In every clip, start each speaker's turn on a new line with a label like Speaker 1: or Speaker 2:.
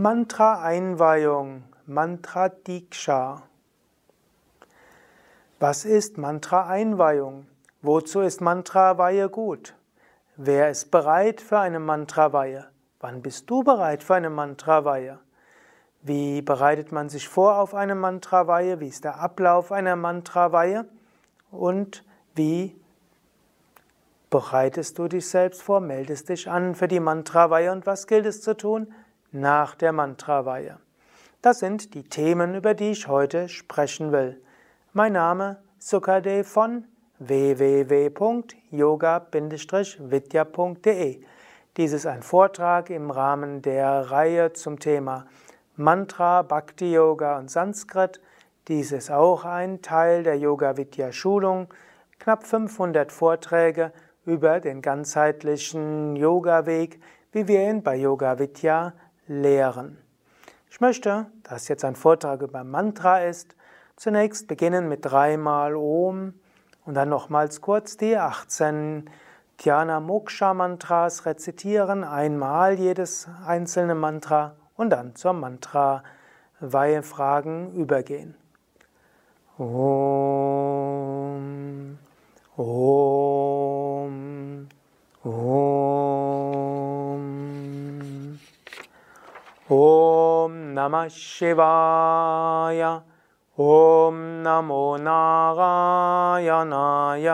Speaker 1: Mantra-Einweihung, Mantra-Diksha. Was ist Mantra-Einweihung? Wozu ist Mantra-Weihe gut? Wer ist bereit für eine Mantra-Weihe? Wann bist du bereit für eine Mantra-Weihe? Wie bereitet man sich vor auf eine Mantra-Weihe? Wie ist der Ablauf einer Mantra-Weihe? Und wie bereitest du dich selbst vor, meldest dich an für die Mantra-Weihe und was gilt es zu tun? Nach der Mantraweihe. Das sind die Themen, über die ich heute sprechen will. Mein Name Sukadev von www.yoga-vidya.de. Dies ist ein Vortrag im Rahmen der Reihe zum Thema Mantra, Bhakti Yoga und Sanskrit. Dies ist auch ein Teil der Yoga Vidya Schulung. Knapp 500 Vorträge über den ganzheitlichen Yoga Weg, wie wir ihn bei Yoga Vidya lehren. Ich möchte, dass jetzt ein Vortrag über Mantra ist, zunächst beginnen mit dreimal Om und dann nochmals kurz die 18 Dhyana Moksha Mantras rezitieren, einmal jedes einzelne Mantra und dann zur Mantra Weihefragen übergehen. Om, ॐ नमः शिवाय ॐ नमो नारायणाय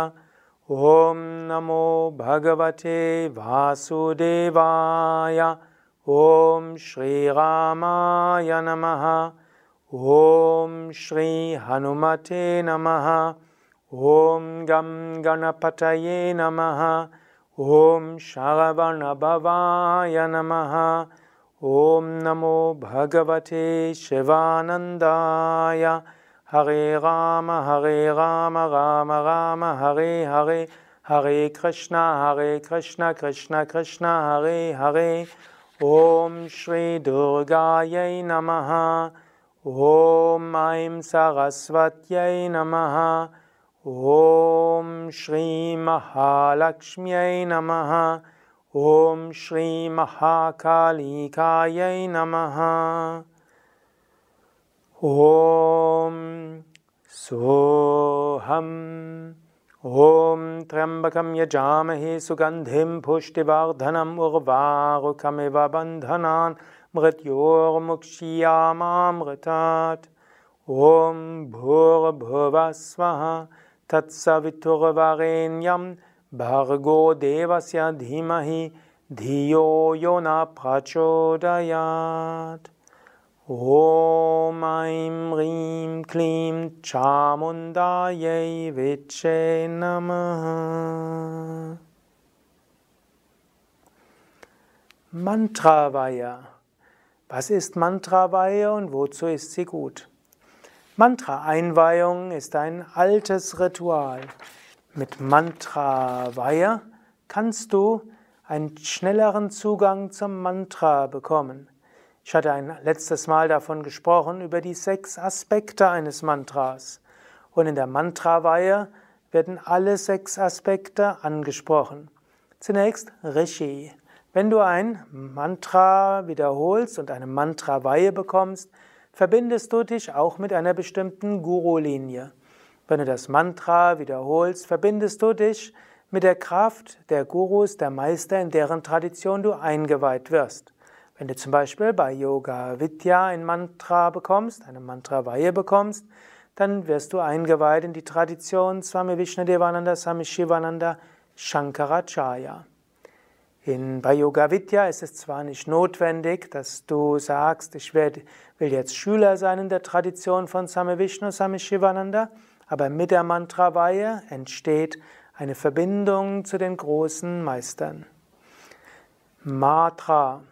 Speaker 1: ॐ नमो भगवते वासुदेवाय ॐ श्रीरामाय नमः ॐ श्रीहनुमते नमः ॐ गं गणपतये नमः ॐ शरवणभवाय नमः ॐ नमो भगवते शिवानन्दाय। हरे राम हरे राम राम राम हरे हरे। हरे कृष्ण हरे कृष्ण कृष्ण कृष्ण हरे हरे। ॐ श्रीदुर्गायै नमः। ॐ ऐं सरस्वत्यै नमः। ॐ श्रीमहालक्ष्म्यै नमः Om Shri Mahakalikayai Namaha. Om Soham. Om Trambakam Yajamahe Sugandhim Pushtivardhanam Urvarukamiva Bandhanan Mrityor Mukshiyamamritat. Om Bhur Bhuvasvaha Tatsaviturvarenyam Bhargo Devasya Dhimahi Dhiyo Yona Prachodayat Om Aim Rim Klim Chamundaye Viche Namaha Mantravaya was ist Mantraweihe und wozu ist sie gut? Mantra-Einweihung ist ein altes Ritual. Mit Mantra-Weihe kannst du einen schnelleren Zugang zum Mantra bekommen. Ich hatte ein letztes Mal davon gesprochen, über die sechs Aspekte eines Mantras. Und in der Mantra-Weihe werden alle sechs Aspekte angesprochen. Zunächst Rishi. Wenn du ein Mantra wiederholst und eine Mantra-Weihe bekommst, verbindest du dich auch mit einer bestimmten Guru-Linie. Wenn du das Mantra wiederholst, verbindest du dich mit der Kraft der Gurus, der Meister, in deren Tradition du eingeweiht wirst. Wenn du zum Beispiel bei Yoga Vidya ein Mantra bekommst, eine Mantra-Weihe bekommst, dann wirst du eingeweiht in die Tradition Swami Vishnadevananda, Swami Shivananda, Shankaracharya. In, bei Yoga Vidya ist es zwar nicht notwendig, dass du sagst, ich will jetzt Schüler sein in der Tradition von Swami Vishnu, Swami Shivananda, aber mit der Mantraweihe entsteht eine Verbindung zu den großen Meistern. Matra.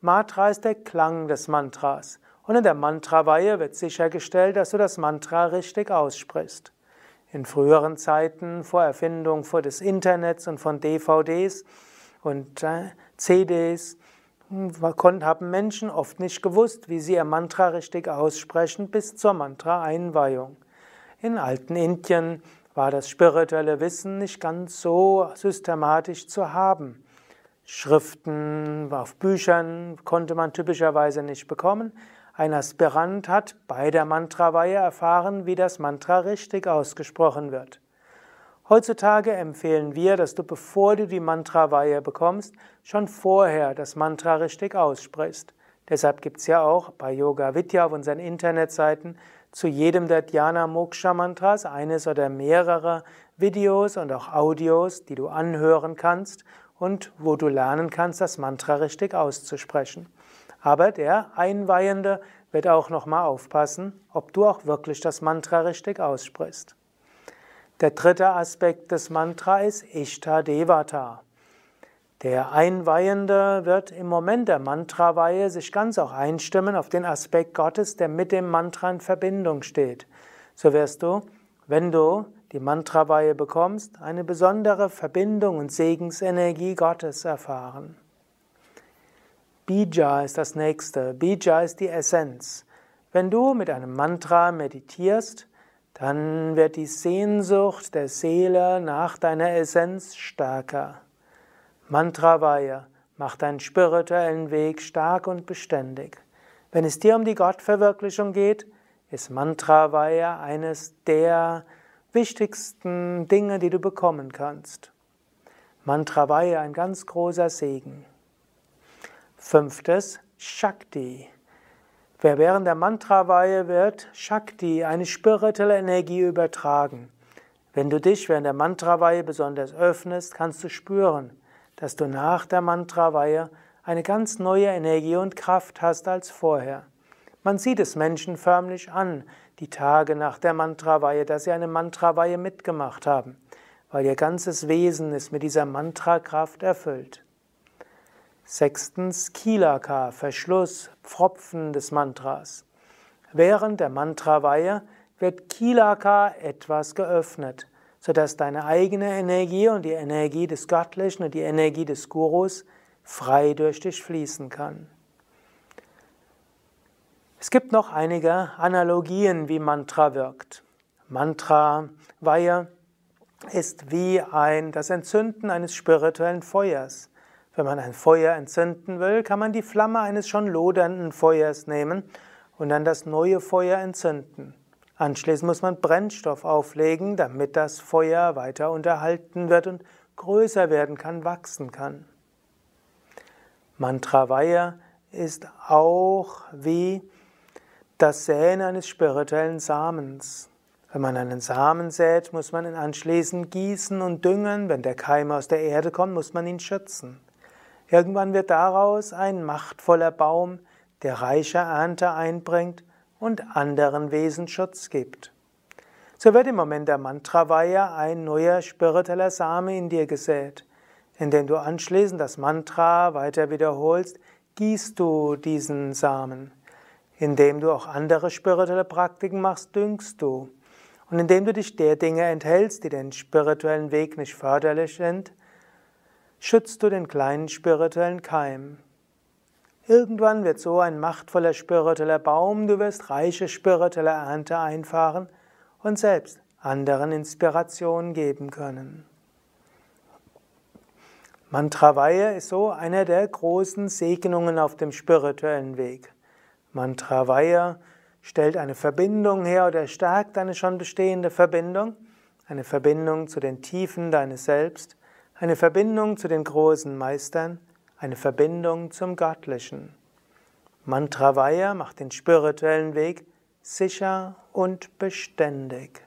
Speaker 1: Matra ist der Klang des Mantras. Und in der Mantraweihe wird sichergestellt, dass du das Mantra richtig aussprichst. In früheren Zeiten, vor Erfindung des Internets und von DVDs und äh, CDs, haben Menschen oft nicht gewusst, wie sie ihr Mantra richtig aussprechen bis zur Mantra-Einweihung. In alten Indien war das spirituelle Wissen nicht ganz so systematisch zu haben. Schriften auf Büchern konnte man typischerweise nicht bekommen. Ein Aspirant hat bei der Mantraweihe erfahren, wie das Mantra richtig ausgesprochen wird. Heutzutage empfehlen wir, dass du, bevor du die Mantraweihe bekommst, schon vorher das Mantra richtig aussprichst. Deshalb gibt es ja auch bei Yoga Vidya auf unseren Internetseiten zu jedem der Dhyana Moksha Mantras eines oder mehrere Videos und auch Audios, die du anhören kannst und wo du lernen kannst, das Mantra richtig auszusprechen. Aber der Einweihende wird auch nochmal aufpassen, ob du auch wirklich das Mantra richtig aussprichst. Der dritte Aspekt des Mantra ist Ishta Devata. Der Einweihende wird im Moment der Mantraweihe sich ganz auch einstimmen auf den Aspekt Gottes, der mit dem Mantra in Verbindung steht. So wirst du, wenn du die Mantraweihe bekommst, eine besondere Verbindung und Segensenergie Gottes erfahren. Bija ist das nächste. Bija ist die Essenz. Wenn du mit einem Mantra meditierst, dann wird die Sehnsucht der Seele nach deiner Essenz stärker. Mantravaya macht deinen spirituellen Weg stark und beständig. Wenn es dir um die Gottverwirklichung geht, ist Mantravaya eines der wichtigsten Dinge, die du bekommen kannst. Mantravaya ein ganz großer Segen. Fünftes, Shakti. Wer während der Mantraweihe wird Shakti, eine spirituelle Energie übertragen. Wenn du dich während der Mantraweihe besonders öffnest, kannst du spüren, dass du nach der Mantraweihe eine ganz neue Energie und Kraft hast als vorher. Man sieht es Menschen förmlich an, die Tage nach der Mantraweihe, dass sie eine Mantraweihe mitgemacht haben, weil ihr ganzes Wesen ist mit dieser Mantrakraft erfüllt. Sechstens Kilaka, Verschluss, Pfropfen des Mantras. Während der Mantraweihe wird Kilaka etwas geöffnet sodass deine eigene Energie und die Energie des Göttlichen und die Energie des Gurus frei durch dich fließen kann. Es gibt noch einige Analogien, wie Mantra wirkt. Mantra-Weihe ist wie ein, das Entzünden eines spirituellen Feuers. Wenn man ein Feuer entzünden will, kann man die Flamme eines schon lodernden Feuers nehmen und dann das neue Feuer entzünden. Anschließend muss man Brennstoff auflegen, damit das Feuer weiter unterhalten wird und größer werden kann, wachsen kann. Mantravaya ist auch wie das Säen eines spirituellen Samens. Wenn man einen Samen sät, muss man ihn anschließend gießen und düngen. Wenn der Keim aus der Erde kommt, muss man ihn schützen. Irgendwann wird daraus ein machtvoller Baum, der reiche Ernte einbringt und anderen Wesen Schutz gibt. So wird im Moment der Mantraweihe ein neuer spiritueller Same in dir gesät. Indem du anschließend das Mantra weiter wiederholst, gießt du diesen Samen. Indem du auch andere spirituelle Praktiken machst, düngst du. Und indem du dich der Dinge enthältst, die den spirituellen Weg nicht förderlich sind, schützt du den kleinen spirituellen Keim. Irgendwann wird so ein machtvoller spiritueller Baum, du wirst reiche spirituelle Ernte einfahren und selbst anderen Inspiration geben können. Mantraweihe ist so einer der großen Segnungen auf dem spirituellen Weg. Mantraweihe stellt eine Verbindung her oder stärkt eine schon bestehende Verbindung, eine Verbindung zu den Tiefen deines Selbst, eine Verbindung zu den großen Meistern, eine Verbindung zum Göttlichen. Mantravaya macht den spirituellen Weg sicher und beständig.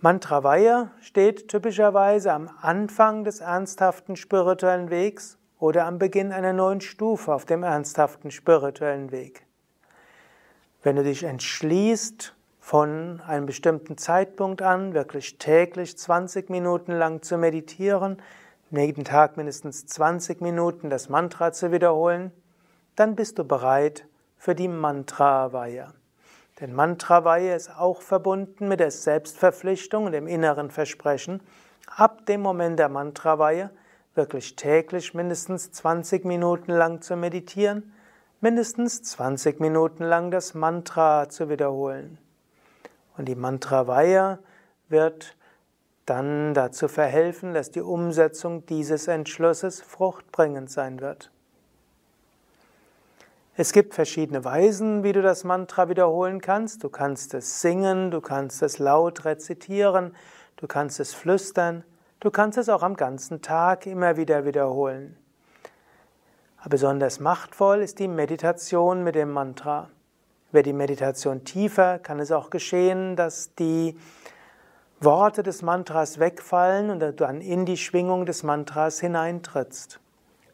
Speaker 1: Mantravaya steht typischerweise am Anfang des ernsthaften spirituellen Wegs oder am Beginn einer neuen Stufe auf dem ernsthaften spirituellen Weg. Wenn du dich entschließt, von einem bestimmten Zeitpunkt an wirklich täglich 20 Minuten lang zu meditieren, jeden Tag mindestens 20 Minuten das Mantra zu wiederholen, dann bist du bereit für die Mantra-Weihe. Denn Mantra-Weihe ist auch verbunden mit der Selbstverpflichtung und dem inneren Versprechen, ab dem Moment der Mantra-Weihe wirklich täglich mindestens 20 Minuten lang zu meditieren, mindestens 20 Minuten lang das Mantra zu wiederholen. Und die Mantra-Weihe wird dann dazu verhelfen, dass die Umsetzung dieses Entschlusses fruchtbringend sein wird. Es gibt verschiedene Weisen, wie du das Mantra wiederholen kannst. Du kannst es singen, du kannst es laut rezitieren, du kannst es flüstern, du kannst es auch am ganzen Tag immer wieder wiederholen. Besonders machtvoll ist die Meditation mit dem Mantra. Wird die Meditation tiefer, kann es auch geschehen, dass die Worte des Mantras wegfallen und dann in die Schwingung des Mantras hineintrittst.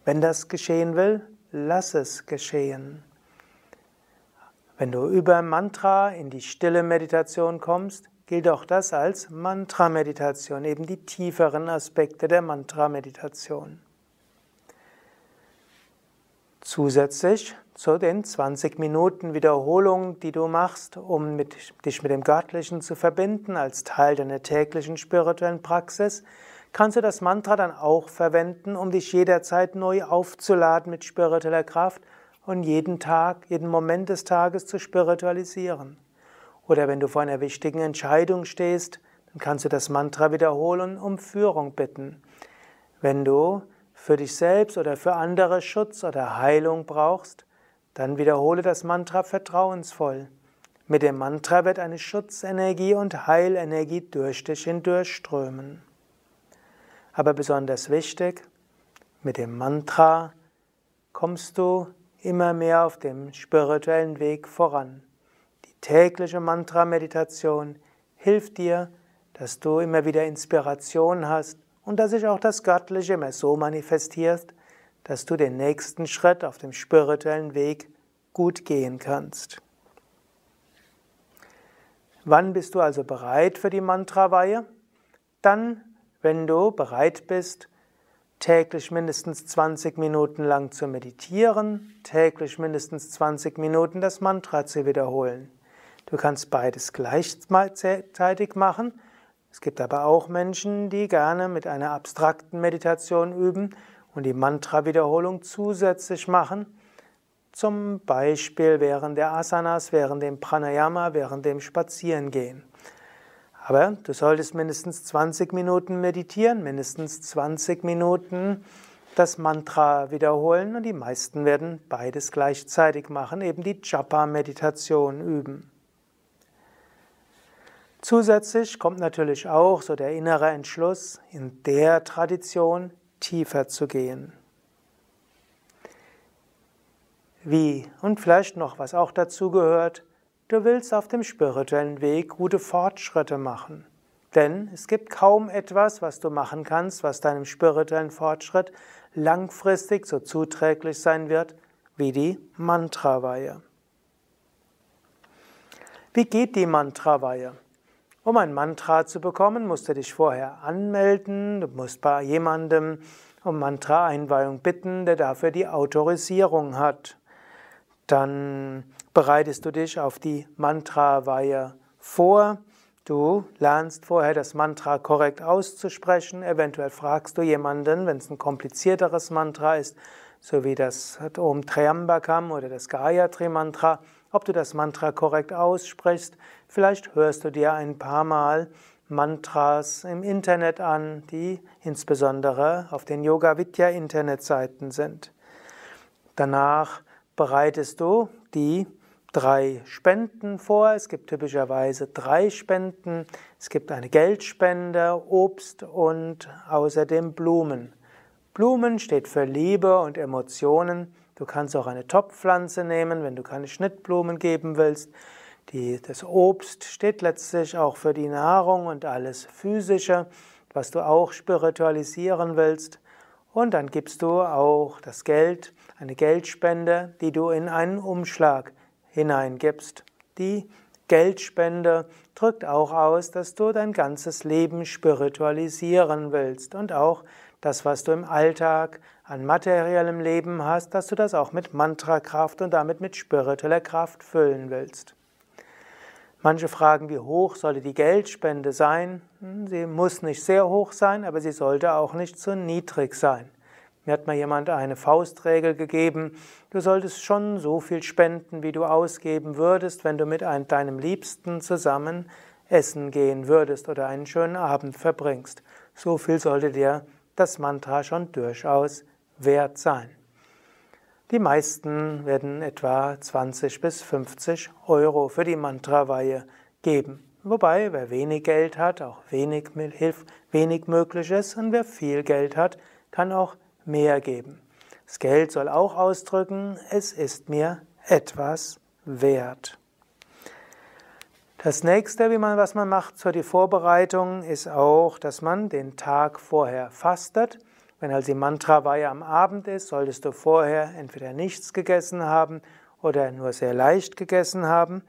Speaker 1: Wenn das geschehen will, lass es geschehen. Wenn du über Mantra in die stille Meditation kommst, gilt auch das als Mantra-Meditation, eben die tieferen Aspekte der Mantra-Meditation. Zusätzlich zu den 20 Minuten Wiederholung, die du machst, um mit, dich mit dem Göttlichen zu verbinden, als Teil deiner täglichen spirituellen Praxis, kannst du das Mantra dann auch verwenden, um dich jederzeit neu aufzuladen mit spiritueller Kraft und jeden Tag, jeden Moment des Tages zu spiritualisieren. Oder wenn du vor einer wichtigen Entscheidung stehst, dann kannst du das Mantra wiederholen um Führung bitten. Wenn du für dich selbst oder für andere Schutz oder Heilung brauchst, dann wiederhole das Mantra vertrauensvoll. Mit dem Mantra wird eine Schutzenergie und Heilenergie durch dich hindurchströmen. Aber besonders wichtig, mit dem Mantra kommst du immer mehr auf dem spirituellen Weg voran. Die tägliche Mantra-Meditation hilft dir, dass du immer wieder Inspiration hast und dass sich auch das Göttliche immer so manifestiert, dass du den nächsten Schritt auf dem spirituellen Weg gut gehen kannst. Wann bist du also bereit für die Mantraweihe? Dann, wenn du bereit bist, täglich mindestens 20 Minuten lang zu meditieren, täglich mindestens 20 Minuten das Mantra zu wiederholen. Du kannst beides gleichzeitig machen. Es gibt aber auch Menschen, die gerne mit einer abstrakten Meditation üben und die Mantra-Wiederholung zusätzlich machen, zum Beispiel während der Asanas, während dem Pranayama, während dem Spazierengehen. Aber du solltest mindestens 20 Minuten meditieren, mindestens 20 Minuten das Mantra wiederholen und die meisten werden beides gleichzeitig machen, eben die Japa-Meditation üben. Zusätzlich kommt natürlich auch so der innere Entschluss, in der Tradition tiefer zu gehen. Wie? Und vielleicht noch, was auch dazu gehört, du willst auf dem spirituellen Weg gute Fortschritte machen. Denn es gibt kaum etwas, was du machen kannst, was deinem spirituellen Fortschritt langfristig so zuträglich sein wird wie die Mantraweihe. Wie geht die Mantraweihe? Um ein Mantra zu bekommen, musst du dich vorher anmelden, du musst bei jemandem um Mantra-Einweihung bitten, der dafür die Autorisierung hat. Dann bereitest du dich auf die Mantra-Weihe vor. Du lernst vorher das Mantra korrekt auszusprechen. Eventuell fragst du jemanden, wenn es ein komplizierteres Mantra ist, so wie das Om Triambakam oder das Gayatri Mantra, ob du das Mantra korrekt aussprichst. Vielleicht hörst du dir ein paar Mal Mantras im Internet an, die insbesondere auf den Yoga Vidya Internetseiten sind. Danach bereitest du die drei Spenden vor. Es gibt typischerweise drei Spenden. Es gibt eine Geldspende, Obst und außerdem Blumen. Blumen steht für Liebe und Emotionen. Du kannst auch eine Topfpflanze nehmen, wenn du keine Schnittblumen geben willst. Die, das Obst steht letztlich auch für die Nahrung und alles Physische, was du auch spiritualisieren willst. Und dann gibst du auch das Geld, eine Geldspende, die du in einen Umschlag hineingibst. Die Geldspende drückt auch aus, dass du dein ganzes Leben spiritualisieren willst und auch das, was du im Alltag an materiellem Leben hast, dass du das auch mit Mantrakraft und damit mit spiritueller Kraft füllen willst. Manche fragen, wie hoch sollte die Geldspende sein? Sie muss nicht sehr hoch sein, aber sie sollte auch nicht zu niedrig sein. Mir hat mal jemand eine Faustregel gegeben, du solltest schon so viel spenden, wie du ausgeben würdest, wenn du mit deinem Liebsten zusammen essen gehen würdest oder einen schönen Abend verbringst. So viel sollte dir das Mantra schon durchaus wert sein. Die meisten werden etwa 20 bis 50 Euro für die Mantraweihe geben. Wobei, wer wenig Geld hat, auch wenig, hilf, wenig möglich ist und wer viel Geld hat, kann auch mehr geben. Das Geld soll auch ausdrücken, es ist mir etwas wert. Das nächste, wie man, was man macht zur die Vorbereitung, ist auch, dass man den Tag vorher fastet. Wenn also die Mantra-Weihe am Abend ist, solltest du vorher entweder nichts gegessen haben oder nur sehr leicht gegessen haben.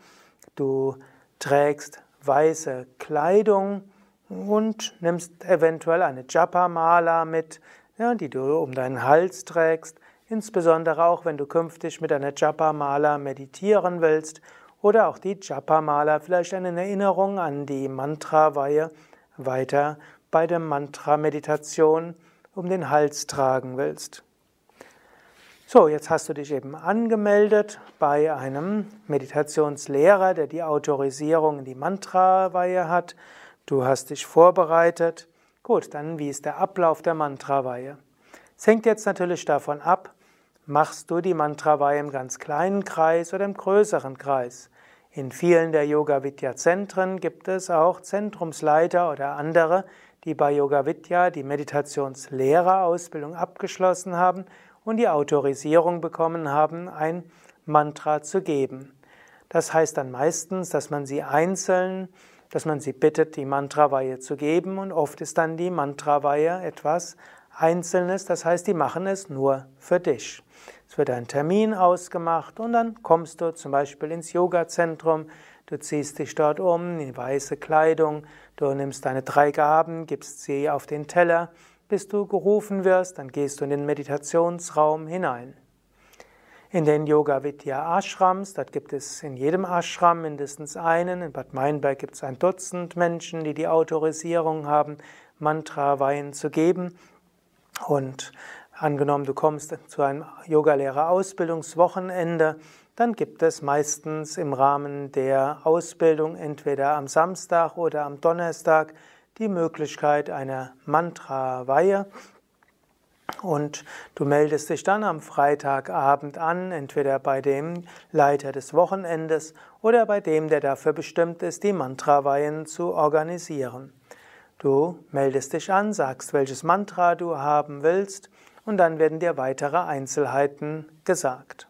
Speaker 1: Du trägst weiße Kleidung und nimmst eventuell eine Japa-Mala mit, ja, die du um deinen Hals trägst, insbesondere auch wenn du künftig mit einer Japa-Mala meditieren willst oder auch die Japa-Mala, vielleicht eine Erinnerung an die Mantra-Weihe weiter bei der Mantra-Meditation um den Hals tragen willst. So, jetzt hast du dich eben angemeldet bei einem Meditationslehrer, der die Autorisierung in die Mantra-Weihe hat. Du hast dich vorbereitet. Gut, dann wie ist der Ablauf der Mantra-Weihe? Es hängt jetzt natürlich davon ab, machst du die Mantra-Weihe im ganz kleinen Kreis oder im größeren Kreis. In vielen der Yoga Vidya Zentren gibt es auch Zentrumsleiter oder andere, die bei Yoga Vidya die Meditationslehrerausbildung abgeschlossen haben und die Autorisierung bekommen haben, ein Mantra zu geben. Das heißt dann meistens, dass man sie einzeln, dass man sie bittet, die Mantraweihe zu geben und oft ist dann die Mantraweihe etwas Einzelnes, das heißt, die machen es nur für dich. Es wird ein Termin ausgemacht und dann kommst du zum Beispiel ins Yoga-Zentrum, du ziehst dich dort um in weiße Kleidung, du nimmst deine drei Gaben, gibst sie auf den Teller, bis du gerufen wirst, dann gehst du in den Meditationsraum hinein. In den Yoga Vidya Ashrams, dort gibt es in jedem Ashram mindestens einen. In Bad Meinberg gibt es ein Dutzend Menschen, die die Autorisierung haben, Mantra-Weihen zu geben. Und Angenommen, du kommst zu einem Yogalehrerausbildungswochenende, dann gibt es meistens im Rahmen der Ausbildung entweder am Samstag oder am Donnerstag die Möglichkeit einer Mantra-Weihe. Und du meldest dich dann am Freitagabend an, entweder bei dem Leiter des Wochenendes oder bei dem, der dafür bestimmt ist, die Mantra-Weihen zu organisieren. Du meldest dich an, sagst, welches Mantra du haben willst und dann werden dir weitere Einzelheiten gesagt.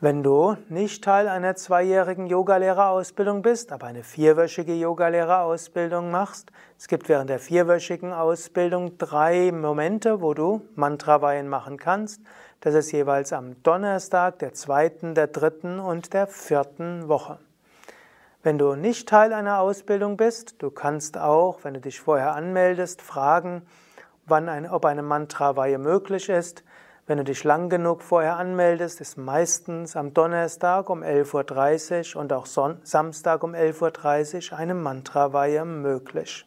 Speaker 1: Wenn du nicht Teil einer zweijährigen Yogalehrerausbildung bist, aber eine vierwöchige Yogalehrerausbildung machst, es gibt während der vierwöchigen Ausbildung drei Momente, wo du Mantraweihen machen kannst. Das ist jeweils am Donnerstag, der zweiten, der dritten und der vierten Woche. Wenn du nicht Teil einer Ausbildung bist, du kannst auch, wenn du dich vorher anmeldest, fragen, wann ein, ob eine Mantraweihe möglich ist. Wenn du dich lang genug vorher anmeldest, ist meistens am Donnerstag um 11.30 Uhr und auch Son Samstag um 11.30 Uhr eine Mantraweihe möglich.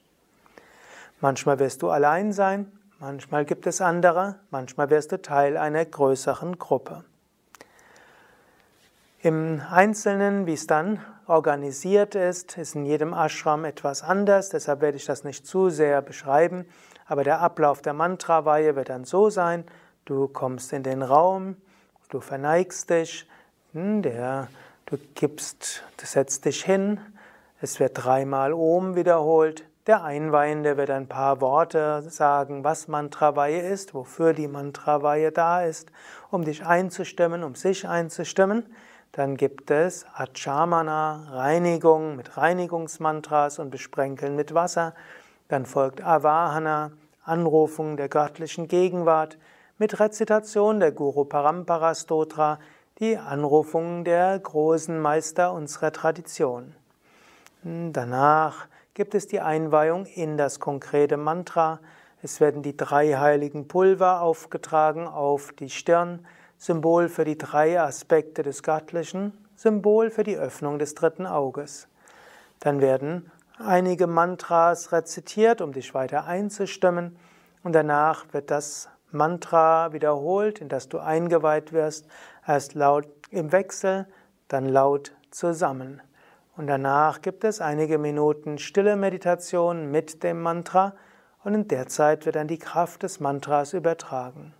Speaker 1: Manchmal wirst du allein sein, manchmal gibt es andere, manchmal wirst du Teil einer größeren Gruppe. Im Einzelnen, wie es dann organisiert ist, ist in jedem Ashram etwas anders, deshalb werde ich das nicht zu sehr beschreiben. Aber der Ablauf der Mantraweihe wird dann so sein, du kommst in den Raum, du verneigst dich, hm, der, du gibst, du setzt dich hin, es wird dreimal Om wiederholt, der Einweihende wird ein paar Worte sagen, was Mantraweihe ist, wofür die Mantraweihe da ist, um dich einzustimmen, um sich einzustimmen. Dann gibt es Achamana, Reinigung mit Reinigungsmantras und Besprenkeln mit Wasser. Dann folgt Avahana, Anrufung der göttlichen Gegenwart, mit Rezitation der Guru Parampara Stotra, die Anrufung der großen Meister unserer Tradition. Danach gibt es die Einweihung in das konkrete Mantra. Es werden die drei heiligen Pulver aufgetragen auf die Stirn, Symbol für die drei Aspekte des Göttlichen, Symbol für die Öffnung des dritten Auges. Dann werden einige Mantras rezitiert, um dich weiter einzustimmen. Und danach wird das Mantra wiederholt, in das du eingeweiht wirst, erst laut im Wechsel, dann laut zusammen. und danach gibt es einige Minuten stille Meditation mit dem Mantra und in der Zeit wird dann die Kraft des Mantras übertragen.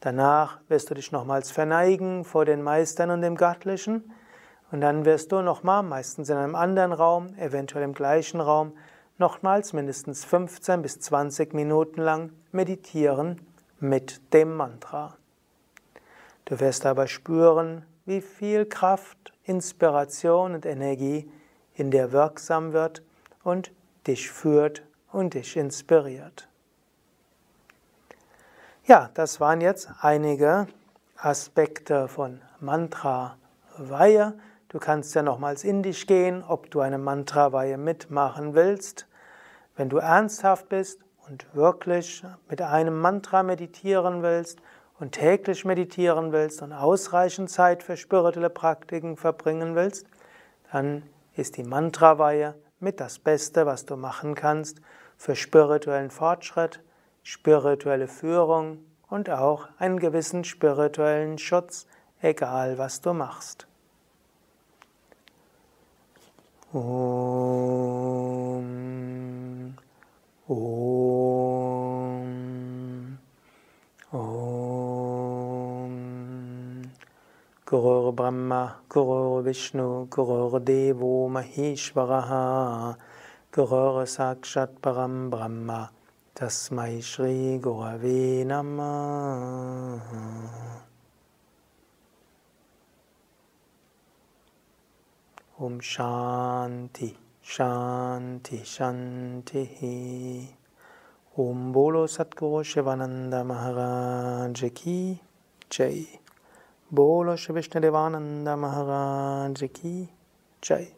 Speaker 1: Danach wirst du dich nochmals verneigen vor den Meistern und dem Göttlichen und dann wirst du nochmal, meistens in einem anderen Raum, eventuell im gleichen Raum, nochmals mindestens 15 bis 20 Minuten lang meditieren mit dem Mantra. Du wirst aber spüren, wie viel Kraft, Inspiration und Energie in dir wirksam wird und dich führt und dich inspiriert. Ja, das waren jetzt einige Aspekte von Mantra-Weihe. Du kannst ja nochmals in dich gehen, ob du eine Mantra-Weihe mitmachen willst. Wenn du ernsthaft bist und wirklich mit einem Mantra meditieren willst und täglich meditieren willst und ausreichend Zeit für spirituelle Praktiken verbringen willst, dann ist die Mantra-Weihe mit das Beste, was du machen kannst für spirituellen Fortschritt, spirituelle Führung und auch einen gewissen spirituellen Schutz, egal was du machst. Om, Om, Om. Gurur Brahma, Gurur Vishnu, Gurur Devo Maheshwaraha, Gurur Sakshat Param Brahma, Tasmai Shri Gurave Namah. Om Shanti, Shanti, Shanti. Om Bolo Satguru Shivananda Maharaj Ki Jai. Bolo Shri Vishnu Maharaj Ki Jai.